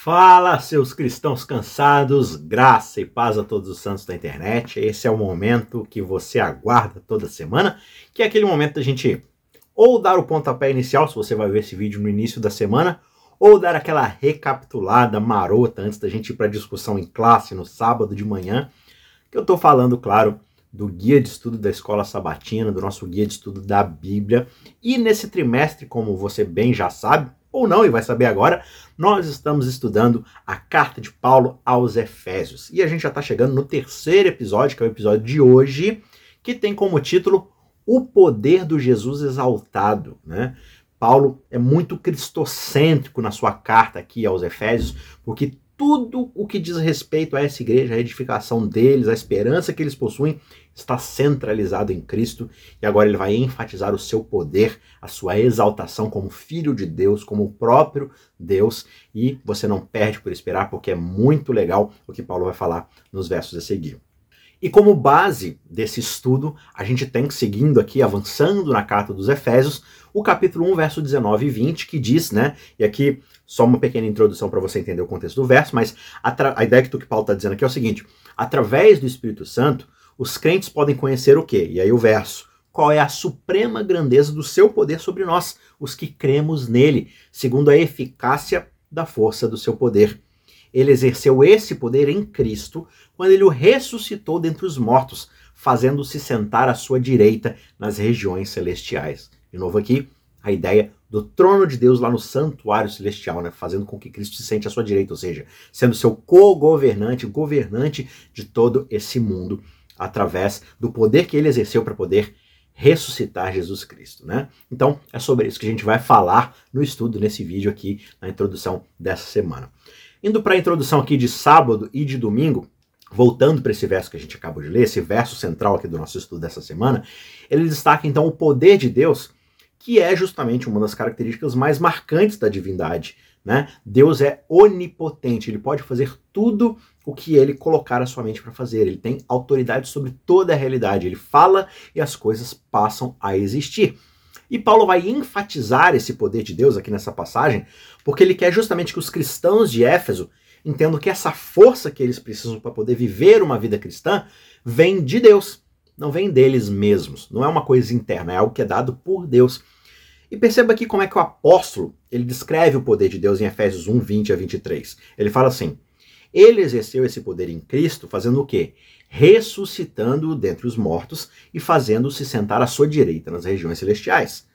Fala, seus cristãos cansados, graça e paz a todos os santos da internet. Esse é o momento que você aguarda toda semana, que é aquele momento da gente ou dar o pontapé inicial, se você vai ver esse vídeo no início da semana, ou dar aquela recapitulada marota antes da gente ir para discussão em classe no sábado de manhã, que eu estou falando, claro, do guia de estudo da escola sabatina, do nosso guia de estudo da Bíblia. E nesse trimestre, como você bem já sabe, ou não, e vai saber agora, nós estamos estudando a carta de Paulo aos Efésios. E a gente já está chegando no terceiro episódio, que é o episódio de hoje, que tem como título O Poder do Jesus Exaltado. Né? Paulo é muito cristocêntrico na sua carta aqui aos Efésios, porque tudo o que diz respeito a essa igreja, a edificação deles, a esperança que eles possuem, está centralizado em Cristo e agora ele vai enfatizar o seu poder, a sua exaltação como filho de Deus, como o próprio Deus, e você não perde por esperar, porque é muito legal o que Paulo vai falar nos versos a seguir. E como base desse estudo, a gente tem seguindo aqui, avançando na carta dos Efésios, o capítulo 1, verso 19 e 20, que diz, né? E aqui só uma pequena introdução para você entender o contexto do verso, mas a, a ideia que o que Paulo está dizendo aqui é o seguinte: através do Espírito Santo, os crentes podem conhecer o quê? E aí o verso. Qual é a suprema grandeza do seu poder sobre nós, os que cremos nele, segundo a eficácia da força do seu poder ele exerceu esse poder em Cristo quando ele o ressuscitou dentre os mortos, fazendo-se sentar à sua direita nas regiões celestiais. De novo aqui, a ideia do trono de Deus lá no santuário celestial, né? fazendo com que Cristo se sente à sua direita, ou seja, sendo seu co-governante, governante de todo esse mundo, através do poder que ele exerceu para poder ressuscitar Jesus Cristo, né? Então, é sobre isso que a gente vai falar no estudo nesse vídeo aqui, na introdução dessa semana. Indo para a introdução aqui de sábado e de domingo, voltando para esse verso que a gente acabou de ler, esse verso central aqui do nosso estudo dessa semana, ele destaca então o poder de Deus, que é justamente uma das características mais marcantes da divindade. Né? Deus é onipotente, ele pode fazer tudo o que ele colocar a sua mente para fazer. Ele tem autoridade sobre toda a realidade. Ele fala e as coisas passam a existir. E Paulo vai enfatizar esse poder de Deus aqui nessa passagem, porque ele quer justamente que os cristãos de Éfeso entendam que essa força que eles precisam para poder viver uma vida cristã vem de Deus, não vem deles mesmos. Não é uma coisa interna, é algo que é dado por Deus. E perceba aqui como é que o apóstolo ele descreve o poder de Deus em Efésios 1, 20 a 23. Ele fala assim: Ele exerceu esse poder em Cristo, fazendo o quê? ressuscitando-o dentre os mortos e fazendo-se sentar à sua direita nas regiões celestiais.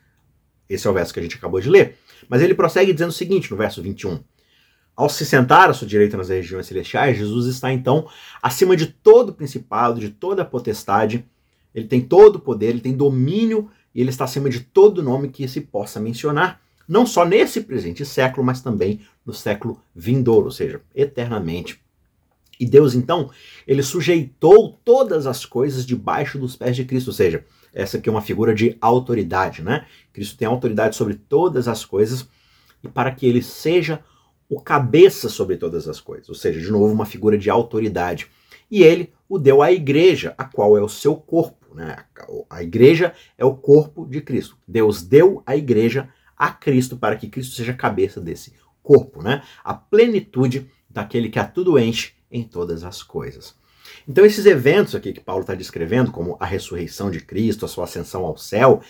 Esse é o verso que a gente acabou de ler. Mas ele prossegue dizendo o seguinte no verso 21. Ao se sentar à sua direita nas regiões celestiais, Jesus está então acima de todo principado, de toda potestade. Ele tem todo o poder, ele tem domínio e ele está acima de todo nome que se possa mencionar, não só nesse presente século, mas também no século vindouro, ou seja, eternamente. E Deus, então, ele sujeitou todas as coisas debaixo dos pés de Cristo, ou seja, essa aqui é uma figura de autoridade, né? Cristo tem autoridade sobre todas as coisas e para que ele seja o cabeça sobre todas as coisas, ou seja, de novo, uma figura de autoridade. E ele o deu à igreja, a qual é o seu corpo, né? A igreja é o corpo de Cristo. Deus deu a igreja a Cristo para que Cristo seja a cabeça desse corpo, né? A plenitude daquele que a tudo enche em todas as coisas. Então, esses eventos aqui que Paulo está descrevendo, como a ressurreição de Cristo, a sua ascensão ao céu,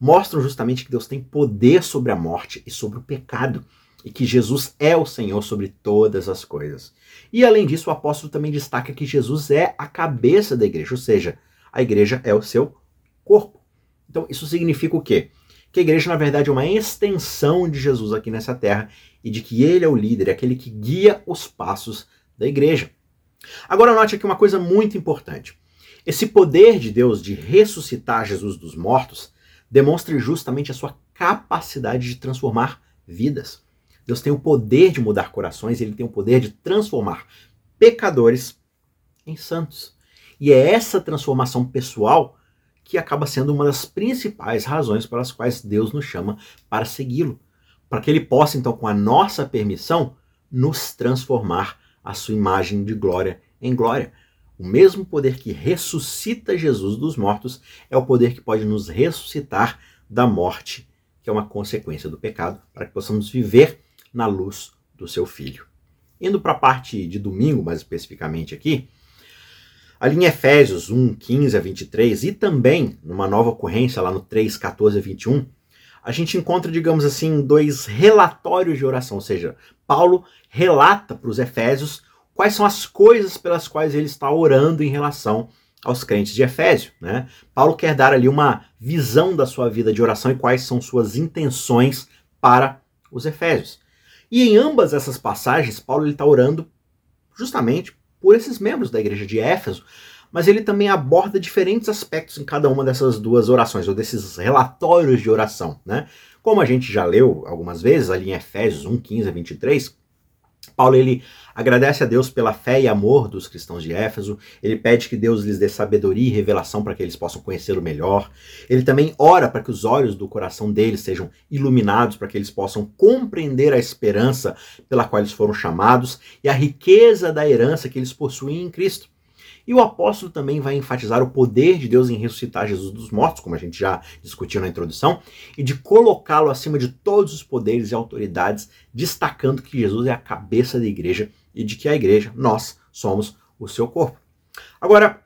mostram justamente que Deus tem poder sobre a morte e sobre o pecado, e que Jesus é o Senhor sobre todas as coisas. E além disso, o apóstolo também destaca que Jesus é a cabeça da igreja, ou seja, a igreja é o seu corpo. Então, isso significa o quê? Que a igreja, na verdade, é uma extensão de Jesus aqui nessa terra e de que ele é o líder, é aquele que guia os passos da igreja. Agora note aqui uma coisa muito importante. Esse poder de Deus de ressuscitar Jesus dos mortos demonstra justamente a sua capacidade de transformar vidas. Deus tem o poder de mudar corações, ele tem o poder de transformar pecadores em santos. E é essa transformação pessoal que acaba sendo uma das principais razões pelas quais Deus nos chama para segui-lo, para que ele possa então com a nossa permissão nos transformar a sua imagem de glória em glória. O mesmo poder que ressuscita Jesus dos mortos é o poder que pode nos ressuscitar da morte, que é uma consequência do pecado, para que possamos viver na luz do seu Filho. Indo para a parte de domingo, mais especificamente aqui, ali em Efésios 1, 15 a 23, e também numa nova ocorrência lá no 3, 14 a 21, a gente encontra, digamos assim, dois relatórios de oração, ou seja, Paulo relata para os Efésios quais são as coisas pelas quais ele está orando em relação aos crentes de Efésio. Né? Paulo quer dar ali uma visão da sua vida de oração e quais são suas intenções para os Efésios. E em ambas essas passagens, Paulo está orando justamente por esses membros da igreja de Éfeso, mas ele também aborda diferentes aspectos em cada uma dessas duas orações, ou desses relatórios de oração. Né? Como a gente já leu algumas vezes, ali em Efésios 1, 15 a 23, Paulo ele agradece a Deus pela fé e amor dos cristãos de Éfeso, ele pede que Deus lhes dê sabedoria e revelação para que eles possam conhecê-lo melhor. Ele também ora para que os olhos do coração deles sejam iluminados, para que eles possam compreender a esperança pela qual eles foram chamados e a riqueza da herança que eles possuem em Cristo. E o apóstolo também vai enfatizar o poder de Deus em ressuscitar Jesus dos mortos, como a gente já discutiu na introdução, e de colocá-lo acima de todos os poderes e autoridades, destacando que Jesus é a cabeça da igreja e de que a igreja, nós, somos o seu corpo. Agora,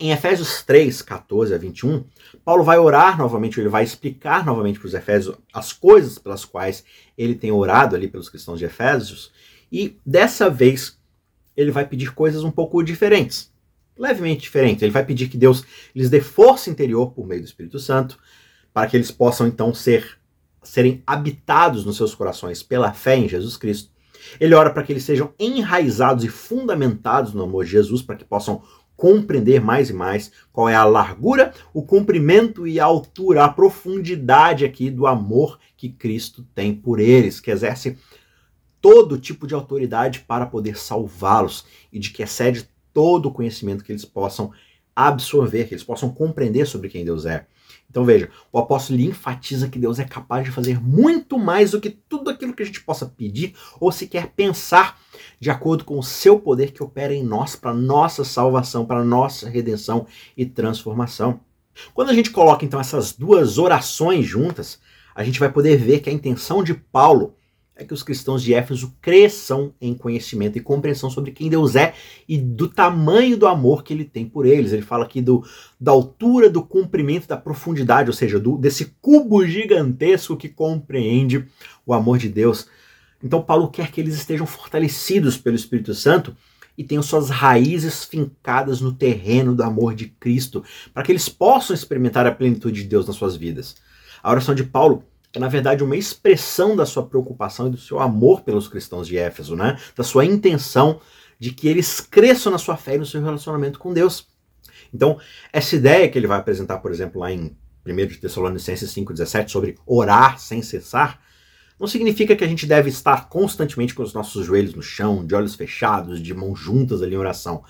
em Efésios 3, 14 a 21, Paulo vai orar novamente, ele vai explicar novamente para os Efésios as coisas pelas quais ele tem orado ali pelos cristãos de Efésios, e dessa vez ele vai pedir coisas um pouco diferentes levemente diferente. Ele vai pedir que Deus lhes dê força interior por meio do Espírito Santo, para que eles possam então ser serem habitados nos seus corações pela fé em Jesus Cristo. Ele ora para que eles sejam enraizados e fundamentados no amor de Jesus, para que possam compreender mais e mais qual é a largura, o comprimento e a altura, a profundidade aqui do amor que Cristo tem por eles, que exerce todo tipo de autoridade para poder salvá-los e de que excede todo o conhecimento que eles possam absorver, que eles possam compreender sobre quem Deus é. Então veja, o apóstolo enfatiza que Deus é capaz de fazer muito mais do que tudo aquilo que a gente possa pedir ou sequer pensar, de acordo com o seu poder que opera em nós para nossa salvação, para nossa redenção e transformação. Quando a gente coloca então essas duas orações juntas, a gente vai poder ver que a intenção de Paulo é que os cristãos de Éfeso cresçam em conhecimento e compreensão sobre quem Deus é e do tamanho do amor que ele tem por eles. Ele fala aqui do, da altura, do comprimento, da profundidade, ou seja, do, desse cubo gigantesco que compreende o amor de Deus. Então, Paulo quer que eles estejam fortalecidos pelo Espírito Santo e tenham suas raízes fincadas no terreno do amor de Cristo, para que eles possam experimentar a plenitude de Deus nas suas vidas. A oração de Paulo é na verdade uma expressão da sua preocupação e do seu amor pelos cristãos de Éfeso, né? Da sua intenção de que eles cresçam na sua fé e no seu relacionamento com Deus. Então, essa ideia que ele vai apresentar, por exemplo, lá em 1 Tessalonicenses 5,17, sobre orar sem cessar, não significa que a gente deve estar constantemente com os nossos joelhos no chão, de olhos fechados, de mãos juntas ali em oração.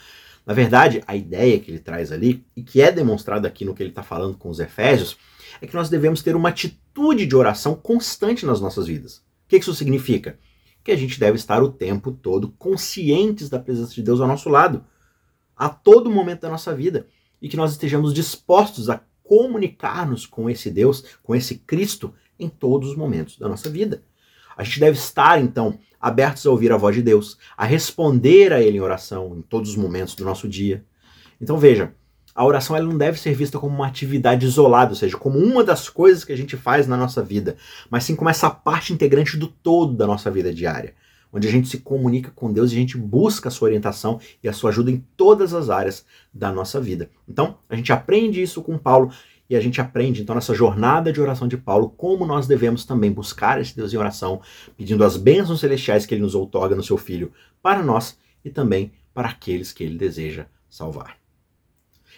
Na verdade, a ideia que ele traz ali, e que é demonstrada aqui no que ele está falando com os Efésios, é que nós devemos ter uma atitude de oração constante nas nossas vidas. O que isso significa? Que a gente deve estar o tempo todo conscientes da presença de Deus ao nosso lado, a todo momento da nossa vida, e que nós estejamos dispostos a comunicar-nos com esse Deus, com esse Cristo, em todos os momentos da nossa vida. A gente deve estar, então, abertos a ouvir a voz de Deus, a responder a Ele em oração em todos os momentos do nosso dia. Então veja, a oração ela não deve ser vista como uma atividade isolada, ou seja, como uma das coisas que a gente faz na nossa vida, mas sim como essa parte integrante do todo da nossa vida diária, onde a gente se comunica com Deus e a gente busca a sua orientação e a sua ajuda em todas as áreas da nossa vida. Então, a gente aprende isso com Paulo e a gente aprende, então, nessa jornada de oração de Paulo, como nós devemos também buscar esse Deus em oração, pedindo as bênçãos celestiais que ele nos outorga no seu Filho para nós e também para aqueles que ele deseja salvar.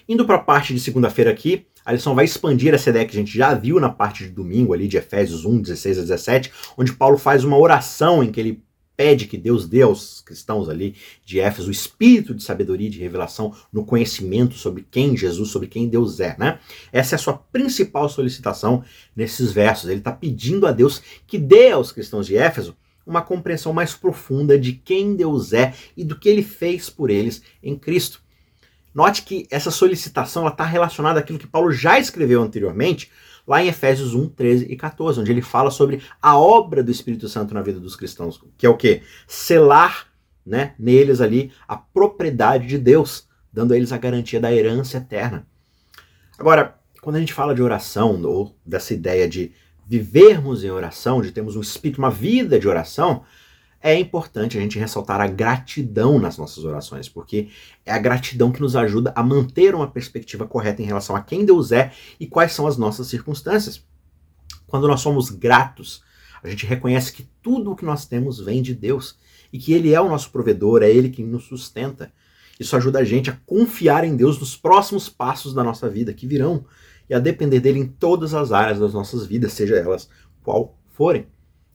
Indo para a parte de segunda-feira aqui, a lição vai expandir essa ideia que a gente já viu na parte de domingo ali de Efésios 1, 16 a 17, onde Paulo faz uma oração em que ele pede que Deus dê aos cristãos ali de Éfeso o espírito de sabedoria e de revelação no conhecimento sobre quem Jesus, sobre quem Deus é, né? Essa é a sua principal solicitação nesses versos. Ele está pedindo a Deus que dê aos cristãos de Éfeso uma compreensão mais profunda de quem Deus é e do que ele fez por eles em Cristo. Note que essa solicitação está relacionada àquilo que Paulo já escreveu anteriormente, lá em Efésios 1, 13 e 14, onde ele fala sobre a obra do Espírito Santo na vida dos cristãos, que é o que? Selar né, neles ali a propriedade de Deus, dando a eles a garantia da herança eterna. Agora, quando a gente fala de oração, ou dessa ideia de vivermos em oração, de termos um espírito, uma vida de oração, é importante a gente ressaltar a gratidão nas nossas orações, porque é a gratidão que nos ajuda a manter uma perspectiva correta em relação a quem Deus é e quais são as nossas circunstâncias. Quando nós somos gratos, a gente reconhece que tudo o que nós temos vem de Deus e que Ele é o nosso provedor, é Ele quem nos sustenta. Isso ajuda a gente a confiar em Deus nos próximos passos da nossa vida que virão e a depender dele em todas as áreas das nossas vidas, seja elas qual forem.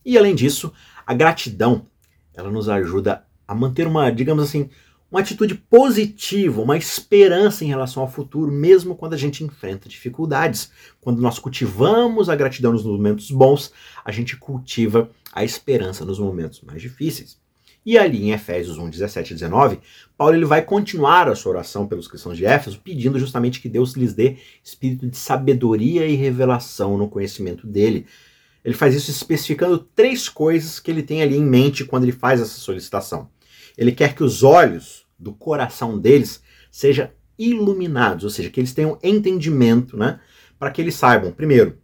E além disso, a gratidão ela nos ajuda a manter uma, digamos assim, uma atitude positiva, uma esperança em relação ao futuro, mesmo quando a gente enfrenta dificuldades. Quando nós cultivamos a gratidão nos momentos bons, a gente cultiva a esperança nos momentos mais difíceis. E ali em Efésios 1, 17 e 19, Paulo ele vai continuar a sua oração pelos cristãos de Éfeso, pedindo justamente que Deus lhes dê espírito de sabedoria e revelação no conhecimento dele, ele faz isso especificando três coisas que ele tem ali em mente quando ele faz essa solicitação. Ele quer que os olhos do coração deles sejam iluminados, ou seja, que eles tenham entendimento, né? Para que eles saibam, primeiro,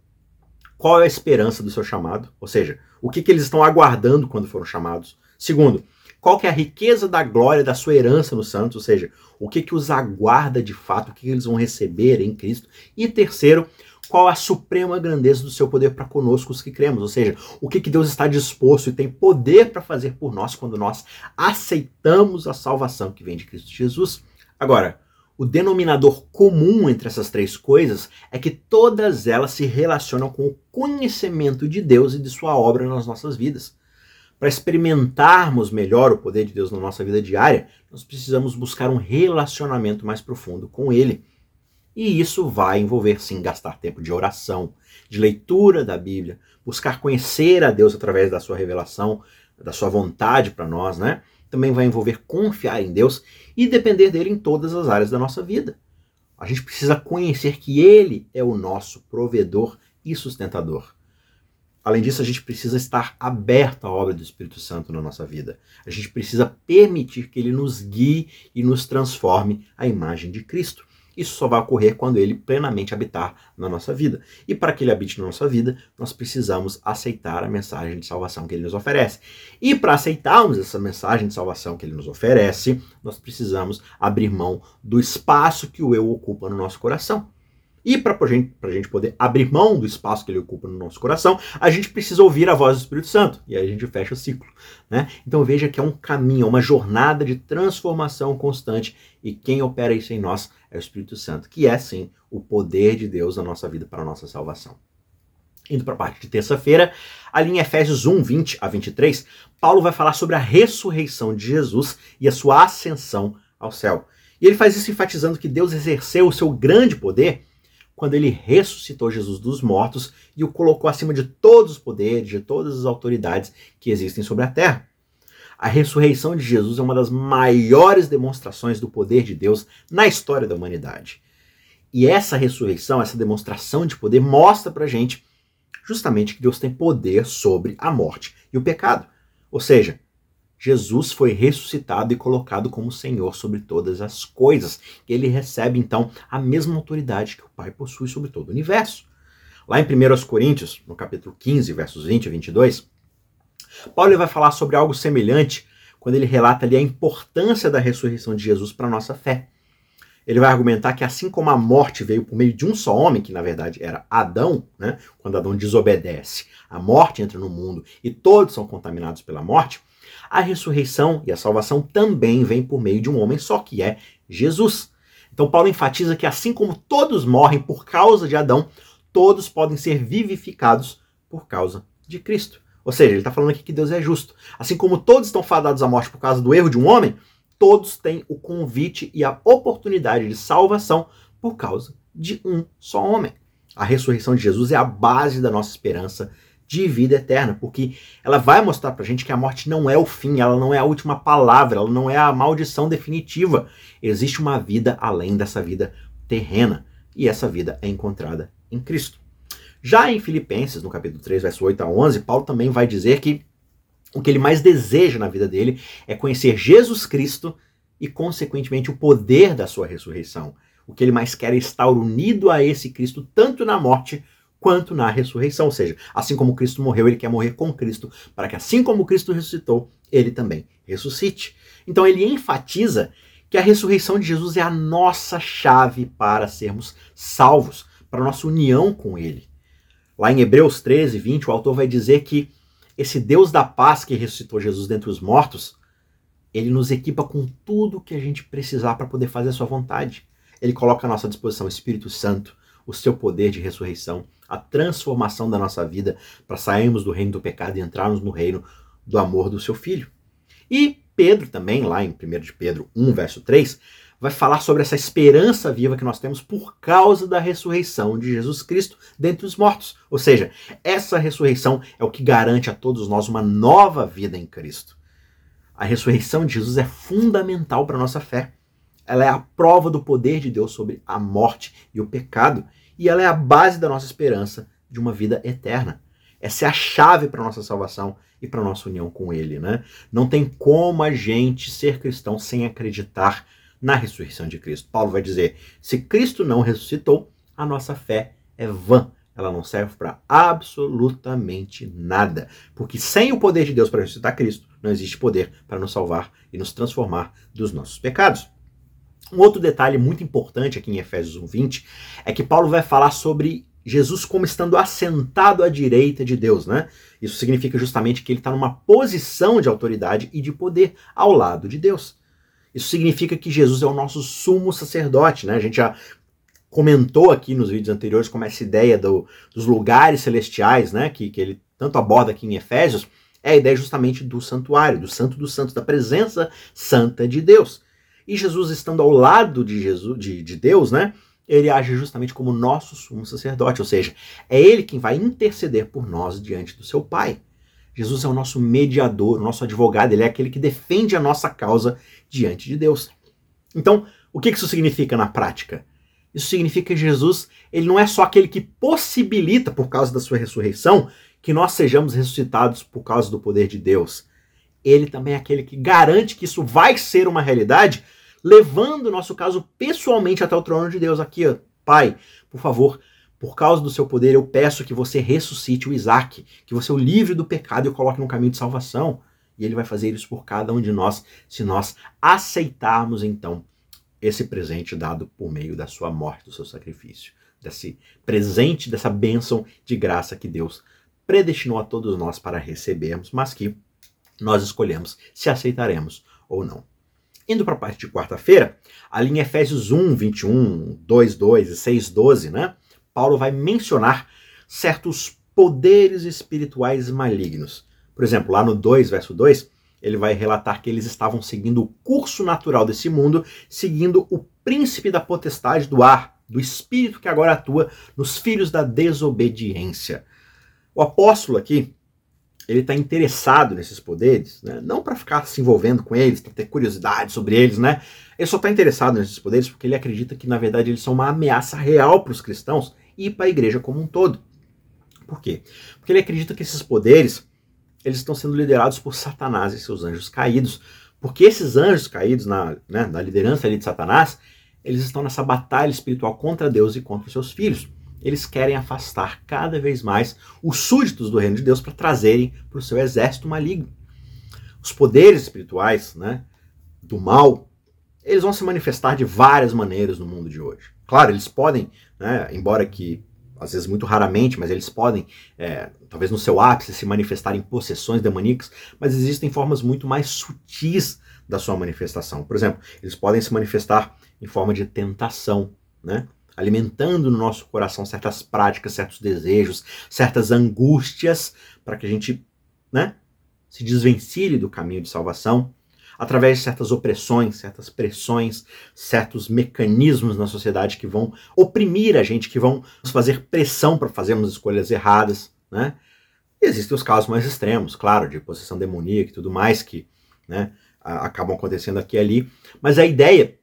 qual é a esperança do seu chamado, ou seja, o que, que eles estão aguardando quando foram chamados. Segundo, qual que é a riqueza da glória da sua herança no santos, ou seja, o que, que os aguarda de fato, o que, que eles vão receber em Cristo. E terceiro, qual a suprema grandeza do seu poder para conosco os que cremos, ou seja, o que, que Deus está disposto e tem poder para fazer por nós quando nós aceitamos a salvação que vem de Cristo Jesus. Agora, o denominador comum entre essas três coisas é que todas elas se relacionam com o conhecimento de Deus e de sua obra nas nossas vidas. Para experimentarmos melhor o poder de Deus na nossa vida diária, nós precisamos buscar um relacionamento mais profundo com Ele. E isso vai envolver, sim, gastar tempo de oração, de leitura da Bíblia, buscar conhecer a Deus através da sua revelação, da sua vontade para nós, né? Também vai envolver confiar em Deus e depender dele em todas as áreas da nossa vida. A gente precisa conhecer que Ele é o nosso provedor e sustentador. Além disso, a gente precisa estar aberto à obra do Espírito Santo na nossa vida. A gente precisa permitir que ele nos guie e nos transforme à imagem de Cristo. Isso só vai ocorrer quando ele plenamente habitar na nossa vida. E para que ele habite na nossa vida, nós precisamos aceitar a mensagem de salvação que ele nos oferece. E para aceitarmos essa mensagem de salvação que ele nos oferece, nós precisamos abrir mão do espaço que o eu ocupa no nosso coração. E para a gente, poder abrir mão do espaço que ele ocupa no nosso coração, a gente precisa ouvir a voz do Espírito Santo. E aí a gente fecha o ciclo. Né? Então veja que é um caminho, é uma jornada de transformação constante. E quem opera isso em nós é o Espírito Santo, que é sim o poder de Deus na nossa vida para a nossa salvação. Indo para a parte de terça-feira, ali em Efésios 1, 20 a 23, Paulo vai falar sobre a ressurreição de Jesus e a sua ascensão ao céu. E ele faz isso enfatizando que Deus exerceu o seu grande poder quando ele ressuscitou Jesus dos mortos e o colocou acima de todos os poderes, de todas as autoridades que existem sobre a terra. A ressurreição de Jesus é uma das maiores demonstrações do poder de Deus na história da humanidade. E essa ressurreição, essa demonstração de poder, mostra pra gente justamente que Deus tem poder sobre a morte e o pecado. Ou seja, Jesus foi ressuscitado e colocado como Senhor sobre todas as coisas. Ele recebe então a mesma autoridade que o Pai possui sobre todo o universo. Lá em 1 Coríntios, no capítulo 15, versos 20 e 22, Paulo vai falar sobre algo semelhante quando ele relata ali a importância da ressurreição de Jesus para a nossa fé. Ele vai argumentar que assim como a morte veio por meio de um só homem, que na verdade era Adão, né, quando Adão desobedece, a morte entra no mundo e todos são contaminados pela morte, a ressurreição e a salvação também vem por meio de um homem só, que é Jesus. Então Paulo enfatiza que assim como todos morrem por causa de Adão, todos podem ser vivificados por causa de Cristo. Ou seja, ele está falando aqui que Deus é justo. Assim como todos estão fadados à morte por causa do erro de um homem, todos têm o convite e a oportunidade de salvação por causa de um só homem. A ressurreição de Jesus é a base da nossa esperança de vida eterna, porque ela vai mostrar pra gente que a morte não é o fim, ela não é a última palavra, ela não é a maldição definitiva. Existe uma vida além dessa vida terrena, e essa vida é encontrada em Cristo. Já em Filipenses, no capítulo 3, verso 8 a 11, Paulo também vai dizer que o que ele mais deseja na vida dele é conhecer Jesus Cristo e, consequentemente, o poder da sua ressurreição. O que ele mais quer é estar unido a esse Cristo, tanto na morte quanto na ressurreição. Ou seja, assim como Cristo morreu, ele quer morrer com Cristo, para que assim como Cristo ressuscitou, ele também ressuscite. Então ele enfatiza que a ressurreição de Jesus é a nossa chave para sermos salvos, para a nossa união com ele. Lá em Hebreus 13, 20, o autor vai dizer que esse Deus da paz que ressuscitou Jesus dentre os mortos, ele nos equipa com tudo que a gente precisar para poder fazer a sua vontade. Ele coloca à nossa disposição o Espírito Santo, o seu poder de ressurreição, a transformação da nossa vida para sairmos do reino do pecado e entrarmos no reino do amor do seu filho. E Pedro também, lá em 1 de Pedro 1, verso 3, vai falar sobre essa esperança viva que nós temos por causa da ressurreição de Jesus Cristo dentre os mortos. Ou seja, essa ressurreição é o que garante a todos nós uma nova vida em Cristo. A ressurreição de Jesus é fundamental para a nossa fé. Ela é a prova do poder de Deus sobre a morte e o pecado, e ela é a base da nossa esperança de uma vida eterna. Essa é a chave para nossa salvação e para nossa união com Ele. Né? Não tem como a gente ser cristão sem acreditar na ressurreição de Cristo. Paulo vai dizer: se Cristo não ressuscitou, a nossa fé é vã. Ela não serve para absolutamente nada. Porque sem o poder de Deus para ressuscitar Cristo, não existe poder para nos salvar e nos transformar dos nossos pecados. Um outro detalhe muito importante aqui em Efésios 1:20 é que Paulo vai falar sobre Jesus como estando assentado à direita de Deus, né? Isso significa justamente que ele está numa posição de autoridade e de poder ao lado de Deus. Isso significa que Jesus é o nosso sumo sacerdote, né? A gente já comentou aqui nos vídeos anteriores como essa ideia do, dos lugares celestiais, né? Que, que ele tanto aborda aqui em Efésios, é a ideia justamente do santuário, do santo dos santos, da presença santa de Deus. E Jesus estando ao lado de Jesus, de, de Deus, né? Ele age justamente como nosso sumo sacerdote, ou seja, é ele quem vai interceder por nós diante do seu Pai. Jesus é o nosso mediador, o nosso advogado, ele é aquele que defende a nossa causa diante de Deus. Então, o que isso significa na prática? Isso significa que Jesus, ele não é só aquele que possibilita, por causa da sua ressurreição, que nós sejamos ressuscitados por causa do poder de Deus. Ele também é aquele que garante que isso vai ser uma realidade, levando o nosso caso pessoalmente até o trono de Deus. Aqui, ó, Pai, por favor, por causa do seu poder, eu peço que você ressuscite o Isaac, que você o livre do pecado e o coloque no caminho de salvação. E ele vai fazer isso por cada um de nós, se nós aceitarmos então esse presente dado por meio da sua morte, do seu sacrifício, desse presente, dessa bênção de graça que Deus predestinou a todos nós para recebermos, mas que nós escolhemos se aceitaremos ou não. Indo para a parte de quarta-feira, ali em Efésios 1, 21, 2, 2 e 6, 12, né? Paulo vai mencionar certos poderes espirituais malignos. Por exemplo, lá no 2, verso 2, ele vai relatar que eles estavam seguindo o curso natural desse mundo, seguindo o príncipe da potestade do ar, do espírito que agora atua nos filhos da desobediência. O apóstolo aqui, ele está interessado nesses poderes, né? não para ficar se envolvendo com eles, para ter curiosidade sobre eles, né? Ele só está interessado nesses poderes porque ele acredita que, na verdade, eles são uma ameaça real para os cristãos e para a igreja como um todo. Por quê? Porque ele acredita que esses poderes eles estão sendo liderados por Satanás e seus anjos caídos, porque esses anjos caídos na, né, na liderança ali de Satanás, eles estão nessa batalha espiritual contra Deus e contra os seus filhos. Eles querem afastar cada vez mais os súditos do reino de Deus para trazerem para o seu exército maligno. Os poderes espirituais né, do mal, eles vão se manifestar de várias maneiras no mundo de hoje. Claro, eles podem, né, embora que às vezes muito raramente, mas eles podem, é, talvez no seu ápice, se manifestar em possessões demoníacas, mas existem formas muito mais sutis da sua manifestação. Por exemplo, eles podem se manifestar em forma de tentação, né? Alimentando no nosso coração certas práticas, certos desejos, certas angústias, para que a gente né, se desvencilhe do caminho de salvação através de certas opressões, certas pressões, certos mecanismos na sociedade que vão oprimir a gente, que vão nos fazer pressão para fazermos escolhas erradas, né? E existem os casos mais extremos, claro, de possessão demoníaca e tudo mais que né, acabam acontecendo aqui e ali, mas a ideia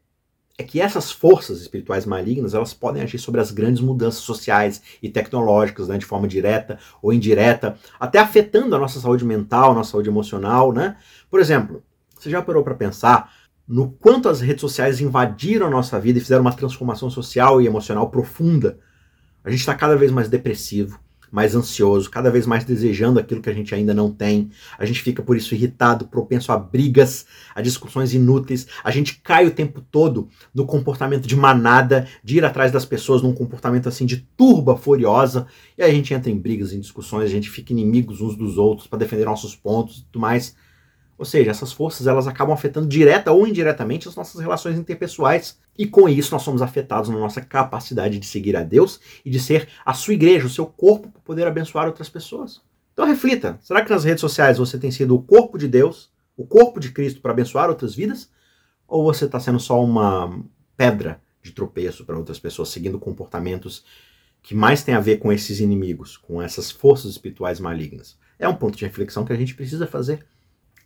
é que essas forças espirituais malignas elas podem agir sobre as grandes mudanças sociais e tecnológicas, né, de forma direta ou indireta, até afetando a nossa saúde mental, a nossa saúde emocional, né? Por exemplo, você já parou para pensar no quanto as redes sociais invadiram a nossa vida e fizeram uma transformação social e emocional profunda? A gente está cada vez mais depressivo, mais ansioso, cada vez mais desejando aquilo que a gente ainda não tem. A gente fica por isso irritado, propenso a brigas, a discussões inúteis. A gente cai o tempo todo no comportamento de manada, de ir atrás das pessoas num comportamento assim de turba furiosa. E a gente entra em brigas, em discussões, a gente fica inimigos uns dos outros para defender nossos pontos e tudo mais. Ou seja, essas forças elas acabam afetando direta ou indiretamente as nossas relações interpessoais. E com isso nós somos afetados na nossa capacidade de seguir a Deus e de ser a sua igreja, o seu corpo, para poder abençoar outras pessoas. Então reflita: será que nas redes sociais você tem sido o corpo de Deus, o corpo de Cristo para abençoar outras vidas? Ou você está sendo só uma pedra de tropeço para outras pessoas, seguindo comportamentos que mais têm a ver com esses inimigos, com essas forças espirituais malignas? É um ponto de reflexão que a gente precisa fazer.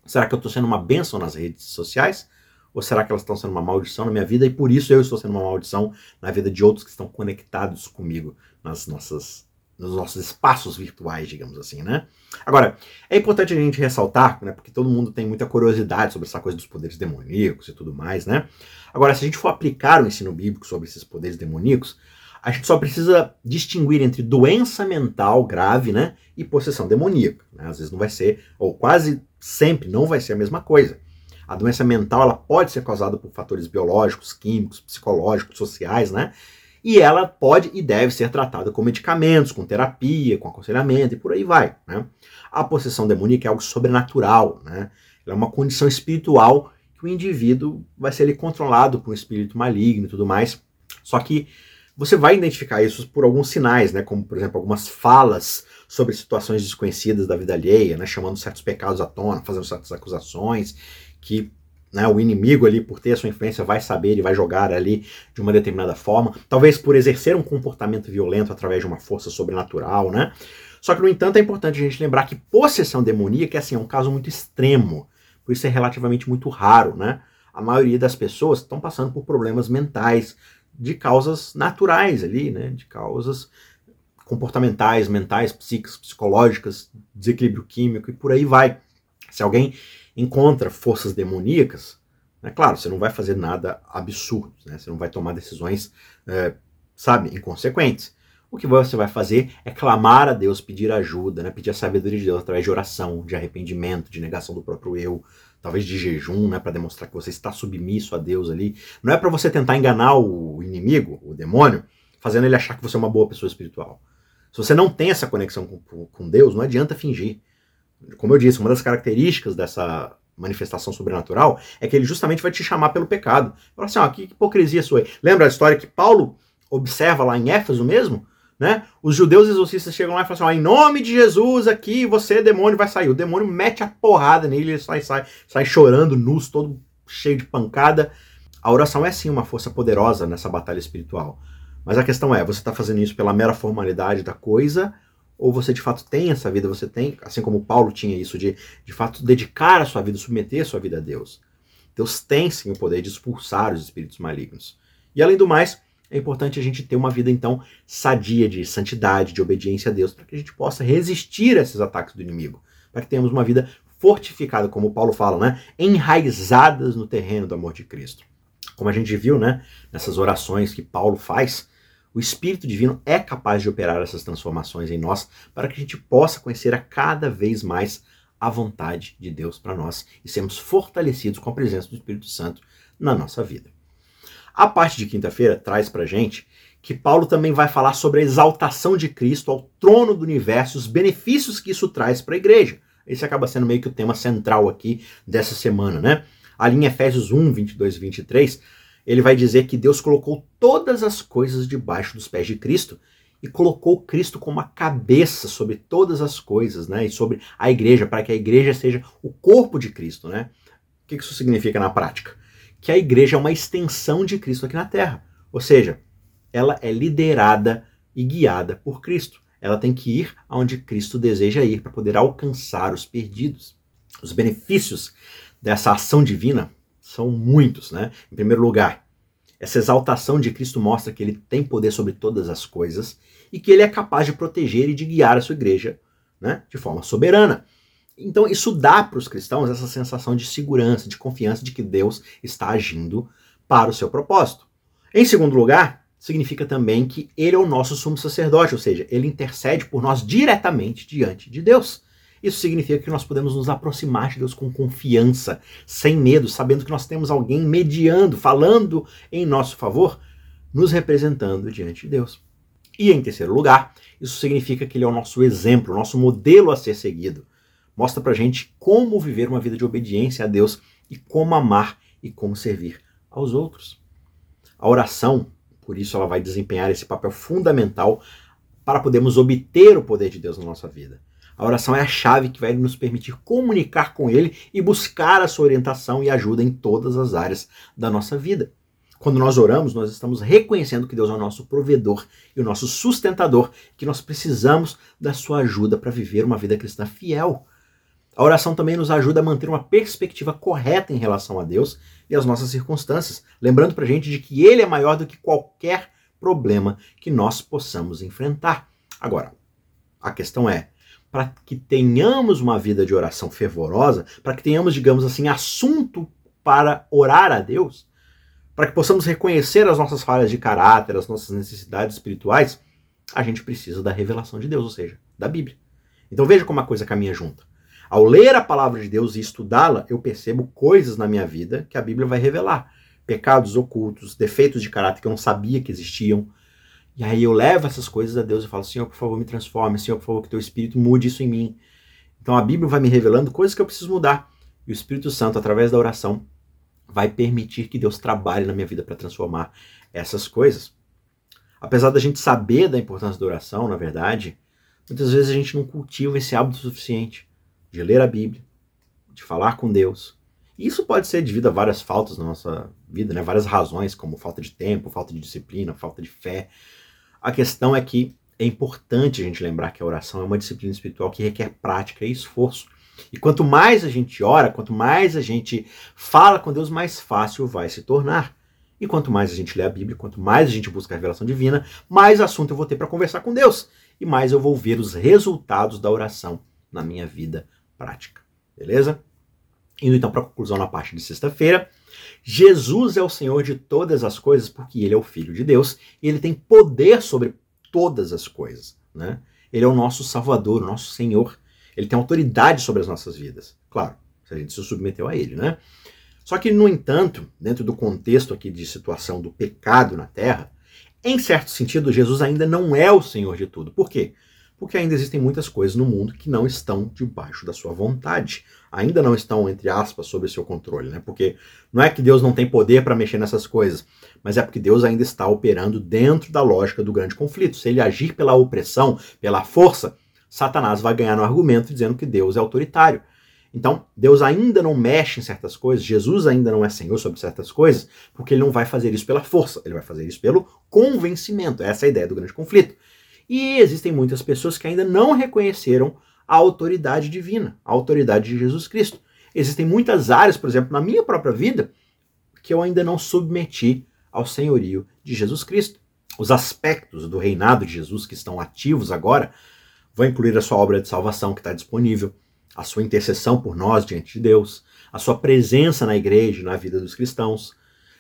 Será que eu estou sendo uma bênção nas redes sociais? Ou será que elas estão sendo uma maldição na minha vida e por isso eu estou sendo uma maldição na vida de outros que estão conectados comigo nas nossas nos nossos espaços virtuais, digamos assim, né? Agora, é importante a gente ressaltar, né, porque todo mundo tem muita curiosidade sobre essa coisa dos poderes demoníacos e tudo mais, né? Agora, se a gente for aplicar o ensino bíblico sobre esses poderes demoníacos, a gente só precisa distinguir entre doença mental grave, né, e possessão demoníaca. Né? Às vezes não vai ser, ou quase sempre não vai ser a mesma coisa. A doença mental ela pode ser causada por fatores biológicos, químicos, psicológicos, sociais, né? E ela pode e deve ser tratada com medicamentos, com terapia, com aconselhamento e por aí vai. Né? A possessão demoníaca é algo sobrenatural, né? Ela é uma condição espiritual que o indivíduo vai ser ali, controlado por um espírito maligno e tudo mais. Só que você vai identificar isso por alguns sinais, né? Como, por exemplo, algumas falas sobre situações desconhecidas da vida alheia, né? Chamando certos pecados à tona, fazendo certas acusações, que né, o inimigo ali, por ter a sua influência, vai saber e vai jogar ali de uma determinada forma. Talvez por exercer um comportamento violento através de uma força sobrenatural, né? Só que, no entanto, é importante a gente lembrar que possessão demoníaca assim, é um caso muito extremo. Por isso é relativamente muito raro, né? A maioria das pessoas estão passando por problemas mentais, de causas naturais ali, né? De causas comportamentais, mentais, psíquicas, psicológicas, desequilíbrio químico e por aí vai. Se alguém encontra forças demoníacas, é claro, você não vai fazer nada absurdo, né? Você não vai tomar decisões, é, sabe, inconsequentes. O que você vai fazer é clamar a Deus, pedir ajuda, né? pedir a sabedoria de Deus através de oração, de arrependimento, de negação do próprio eu, talvez de jejum, né, para demonstrar que você está submisso a Deus ali. Não é para você tentar enganar o inimigo, o demônio, fazendo ele achar que você é uma boa pessoa espiritual. Se você não tem essa conexão com, com Deus, não adianta fingir. Como eu disse, uma das características dessa manifestação sobrenatural é que ele justamente vai te chamar pelo pecado. Fala assim, ó, que hipocrisia sua aí. Lembra a história que Paulo observa lá em Éfeso mesmo? Né? Os judeus exorcistas chegam lá e falam assim: ó, em nome de Jesus aqui, você, demônio, vai sair. O demônio mete a porrada nele, ele sai, sai, sai chorando, nus, todo cheio de pancada. A oração é sim uma força poderosa nessa batalha espiritual. Mas a questão é: você está fazendo isso pela mera formalidade da coisa? Ou você de fato tem essa vida, você tem, assim como Paulo tinha isso, de de fato dedicar a sua vida, submeter a sua vida a Deus. Deus tem sim o poder de expulsar os espíritos malignos. E além do mais, é importante a gente ter uma vida, então, sadia de santidade, de obediência a Deus, para que a gente possa resistir a esses ataques do inimigo, para que tenhamos uma vida fortificada, como Paulo fala, né? enraizadas no terreno do amor de Cristo. Como a gente viu né? nessas orações que Paulo faz, o Espírito Divino é capaz de operar essas transformações em nós para que a gente possa conhecer a cada vez mais a vontade de Deus para nós e sermos fortalecidos com a presença do Espírito Santo na nossa vida. A parte de quinta-feira traz para gente que Paulo também vai falar sobre a exaltação de Cristo ao trono do universo, os benefícios que isso traz para a igreja. Esse acaba sendo meio que o tema central aqui dessa semana, né? Ali em Efésios 1, 22 e 23, ele vai dizer que Deus colocou todas as coisas debaixo dos pés de Cristo e colocou Cristo como a cabeça sobre todas as coisas, né? E sobre a igreja, para que a igreja seja o corpo de Cristo, né? O que isso significa na prática? Que a igreja é uma extensão de Cristo aqui na Terra. Ou seja, ela é liderada e guiada por Cristo. Ela tem que ir aonde Cristo deseja ir para poder alcançar os perdidos. Os benefícios dessa ação divina são muitos, né? Em primeiro lugar, Essa exaltação de Cristo mostra que ele tem poder sobre todas as coisas e que ele é capaz de proteger e de guiar a sua igreja né, de forma soberana. Então, isso dá para os cristãos essa sensação de segurança, de confiança de que Deus está agindo para o seu propósito. Em segundo lugar, significa também que ele é o nosso sumo sacerdote, ou seja, ele intercede por nós diretamente diante de Deus. Isso significa que nós podemos nos aproximar de Deus com confiança, sem medo, sabendo que nós temos alguém mediando, falando em nosso favor, nos representando diante de Deus. E em terceiro lugar, isso significa que ele é o nosso exemplo, o nosso modelo a ser seguido. Mostra pra gente como viver uma vida de obediência a Deus e como amar e como servir aos outros. A oração, por isso, ela vai desempenhar esse papel fundamental para podermos obter o poder de Deus na nossa vida. A oração é a chave que vai nos permitir comunicar com Ele e buscar a sua orientação e ajuda em todas as áreas da nossa vida. Quando nós oramos, nós estamos reconhecendo que Deus é o nosso provedor e o nosso sustentador, que nós precisamos da sua ajuda para viver uma vida cristã fiel. A oração também nos ajuda a manter uma perspectiva correta em relação a Deus e às nossas circunstâncias, lembrando para a gente de que Ele é maior do que qualquer problema que nós possamos enfrentar. Agora, a questão é, para que tenhamos uma vida de oração fervorosa, para que tenhamos, digamos assim, assunto para orar a Deus, para que possamos reconhecer as nossas falhas de caráter, as nossas necessidades espirituais, a gente precisa da revelação de Deus, ou seja, da Bíblia. Então veja como a coisa caminha junto. Ao ler a palavra de Deus e estudá-la, eu percebo coisas na minha vida que a Bíblia vai revelar. Pecados ocultos, defeitos de caráter que eu não sabia que existiam, e aí eu levo essas coisas a Deus e falo, Senhor, por favor, me transforme, Senhor, por favor, que teu Espírito mude isso em mim. Então a Bíblia vai me revelando coisas que eu preciso mudar. E o Espírito Santo, através da oração, vai permitir que Deus trabalhe na minha vida para transformar essas coisas. Apesar da gente saber da importância da oração, na verdade, muitas vezes a gente não cultiva esse hábito suficiente de ler a Bíblia, de falar com Deus. E isso pode ser devido a várias faltas na nossa vida, né? várias razões, como falta de tempo, falta de disciplina, falta de fé, a questão é que é importante a gente lembrar que a oração é uma disciplina espiritual que requer prática e esforço. E quanto mais a gente ora, quanto mais a gente fala com Deus, mais fácil vai se tornar. E quanto mais a gente lê a Bíblia, quanto mais a gente busca a revelação divina, mais assunto eu vou ter para conversar com Deus. E mais eu vou ver os resultados da oração na minha vida prática. Beleza? Indo então para a conclusão na parte de sexta-feira. Jesus é o Senhor de todas as coisas porque ele é o Filho de Deus e ele tem poder sobre todas as coisas. Né? Ele é o nosso Salvador, o nosso Senhor. Ele tem autoridade sobre as nossas vidas. Claro, se a gente se submeteu a ele, né? Só que, no entanto, dentro do contexto aqui de situação do pecado na Terra, em certo sentido, Jesus ainda não é o Senhor de tudo. Por quê? Porque ainda existem muitas coisas no mundo que não estão debaixo da sua vontade, ainda não estão, entre aspas, sob seu controle, né? Porque não é que Deus não tem poder para mexer nessas coisas, mas é porque Deus ainda está operando dentro da lógica do grande conflito. Se ele agir pela opressão, pela força, Satanás vai ganhar no argumento dizendo que Deus é autoritário. Então, Deus ainda não mexe em certas coisas, Jesus ainda não é Senhor sobre certas coisas, porque ele não vai fazer isso pela força, ele vai fazer isso pelo convencimento. Essa é a ideia do grande conflito. E existem muitas pessoas que ainda não reconheceram a autoridade divina, a autoridade de Jesus Cristo. Existem muitas áreas, por exemplo, na minha própria vida, que eu ainda não submeti ao senhorio de Jesus Cristo. Os aspectos do reinado de Jesus que estão ativos agora vão incluir a sua obra de salvação que está disponível, a sua intercessão por nós diante de Deus, a sua presença na igreja e na vida dos cristãos.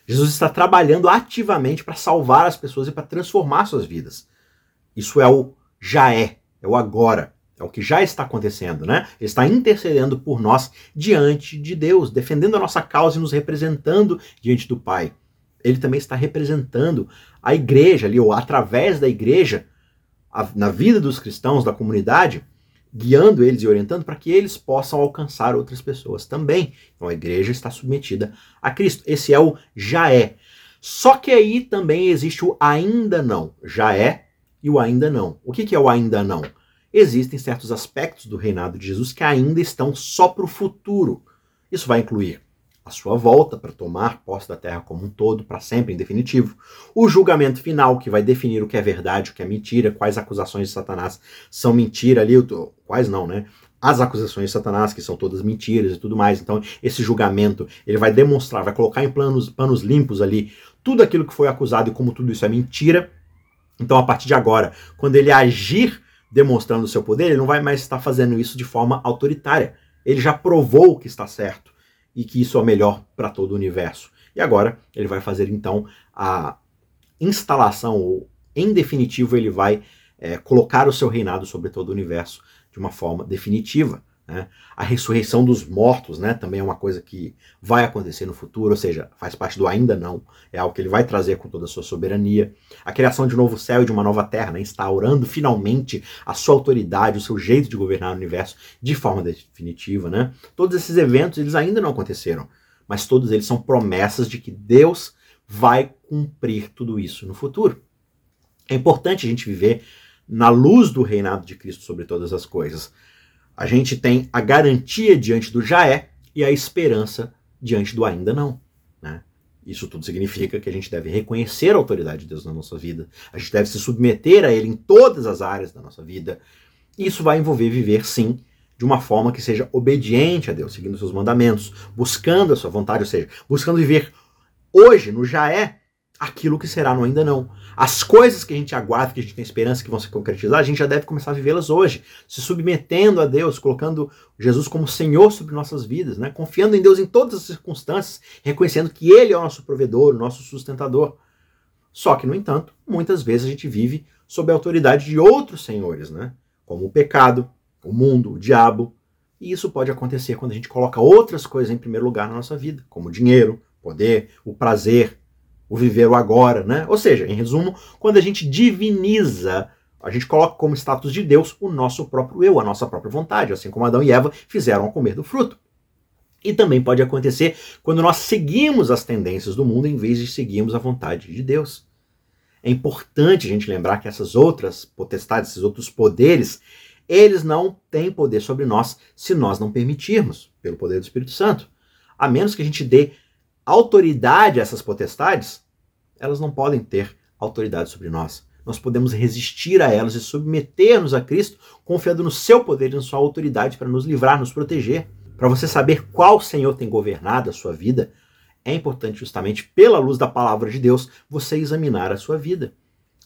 Jesus está trabalhando ativamente para salvar as pessoas e para transformar suas vidas. Isso é o já é, é o agora, é o que já está acontecendo, né? Ele está intercedendo por nós diante de Deus, defendendo a nossa causa e nos representando diante do Pai. Ele também está representando a igreja ali, ou através da igreja, a, na vida dos cristãos, da comunidade, guiando eles e orientando para que eles possam alcançar outras pessoas também. Então a igreja está submetida a Cristo. Esse é o já é. Só que aí também existe o ainda não. Já é, e o ainda não. O que é o ainda não? Existem certos aspectos do reinado de Jesus que ainda estão só para o futuro. Isso vai incluir a sua volta para tomar posse da terra como um todo, para sempre, em definitivo. O julgamento final, que vai definir o que é verdade, o que é mentira, quais acusações de Satanás são mentira ali, quais não, né? As acusações de Satanás, que são todas mentiras e tudo mais. Então, esse julgamento, ele vai demonstrar, vai colocar em planos, panos limpos ali tudo aquilo que foi acusado e como tudo isso é mentira. Então, a partir de agora, quando ele agir demonstrando o seu poder, ele não vai mais estar fazendo isso de forma autoritária. Ele já provou que está certo e que isso é melhor para todo o universo. E agora ele vai fazer então a instalação, ou em definitivo, ele vai é, colocar o seu reinado sobre todo o universo de uma forma definitiva. Né? A ressurreição dos mortos né, também é uma coisa que vai acontecer no futuro, ou seja, faz parte do ainda não, é algo que ele vai trazer com toda a sua soberania. A criação de um novo céu e de uma nova terra, né, instaurando finalmente a sua autoridade, o seu jeito de governar o universo de forma definitiva. Né? Todos esses eventos eles ainda não aconteceram, mas todos eles são promessas de que Deus vai cumprir tudo isso no futuro. É importante a gente viver na luz do reinado de Cristo sobre todas as coisas. A gente tem a garantia diante do já é e a esperança diante do ainda não. Né? Isso tudo significa que a gente deve reconhecer a autoridade de Deus na nossa vida, a gente deve se submeter a Ele em todas as áreas da nossa vida. Isso vai envolver viver, sim, de uma forma que seja obediente a Deus, seguindo seus mandamentos, buscando a sua vontade, ou seja, buscando viver hoje, no já é, aquilo que será no ainda não. As coisas que a gente aguarda, que a gente tem esperança que vão se concretizar, a gente já deve começar a vivê-las hoje, se submetendo a Deus, colocando Jesus como Senhor sobre nossas vidas, né? confiando em Deus em todas as circunstâncias, reconhecendo que Ele é o nosso provedor, o nosso sustentador. Só que, no entanto, muitas vezes a gente vive sob a autoridade de outros senhores, né? como o pecado, o mundo, o diabo. E isso pode acontecer quando a gente coloca outras coisas em primeiro lugar na nossa vida, como o dinheiro, poder, o prazer, o viver o agora, né? Ou seja, em resumo, quando a gente diviniza, a gente coloca como status de Deus o nosso próprio eu, a nossa própria vontade, assim como Adão e Eva fizeram ao comer do fruto. E também pode acontecer quando nós seguimos as tendências do mundo em vez de seguirmos a vontade de Deus. É importante a gente lembrar que essas outras potestades, esses outros poderes, eles não têm poder sobre nós se nós não permitirmos, pelo poder do Espírito Santo. A menos que a gente dê autoridade a essas potestades, elas não podem ter autoridade sobre nós. Nós podemos resistir a elas e submeter-nos a Cristo, confiando no seu poder e na sua autoridade para nos livrar, nos proteger. Para você saber qual Senhor tem governado a sua vida, é importante, justamente pela luz da palavra de Deus, você examinar a sua vida.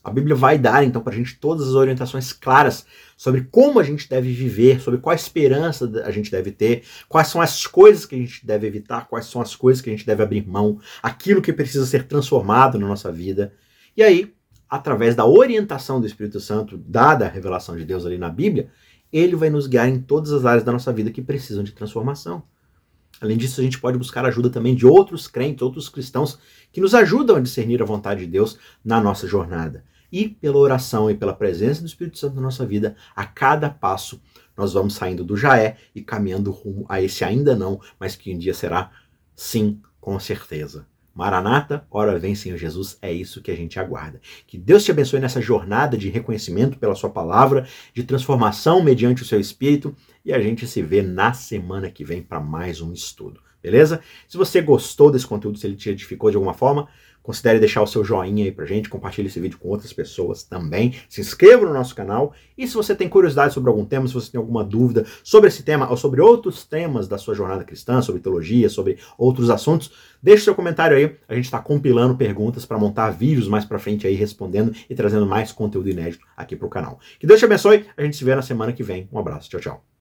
A Bíblia vai dar, então, para a gente todas as orientações claras sobre como a gente deve viver, sobre qual esperança a gente deve ter, quais são as coisas que a gente deve evitar, quais são as coisas que a gente deve abrir mão, aquilo que precisa ser transformado na nossa vida. E aí, através da orientação do Espírito Santo, dada a revelação de Deus ali na Bíblia, ele vai nos guiar em todas as áreas da nossa vida que precisam de transformação. Além disso, a gente pode buscar ajuda também de outros crentes, outros cristãos que nos ajudam a discernir a vontade de Deus na nossa jornada e pela oração e pela presença do Espírito Santo na nossa vida, a cada passo nós vamos saindo do já é e caminhando rumo a esse ainda não, mas que um dia será sim, com certeza. Maranata, ora vem Senhor Jesus, é isso que a gente aguarda. Que Deus te abençoe nessa jornada de reconhecimento pela sua palavra, de transformação mediante o seu espírito, e a gente se vê na semana que vem para mais um estudo. Beleza? Se você gostou desse conteúdo, se ele te edificou de alguma forma, Considere deixar o seu joinha aí pra gente, compartilhe esse vídeo com outras pessoas também. Se inscreva no nosso canal. E se você tem curiosidade sobre algum tema, se você tem alguma dúvida sobre esse tema ou sobre outros temas da sua jornada cristã, sobre teologia, sobre outros assuntos, deixe seu comentário aí. A gente está compilando perguntas para montar vídeos mais para frente aí respondendo e trazendo mais conteúdo inédito aqui pro canal. Que Deus te abençoe. A gente se vê na semana que vem. Um abraço. Tchau, tchau.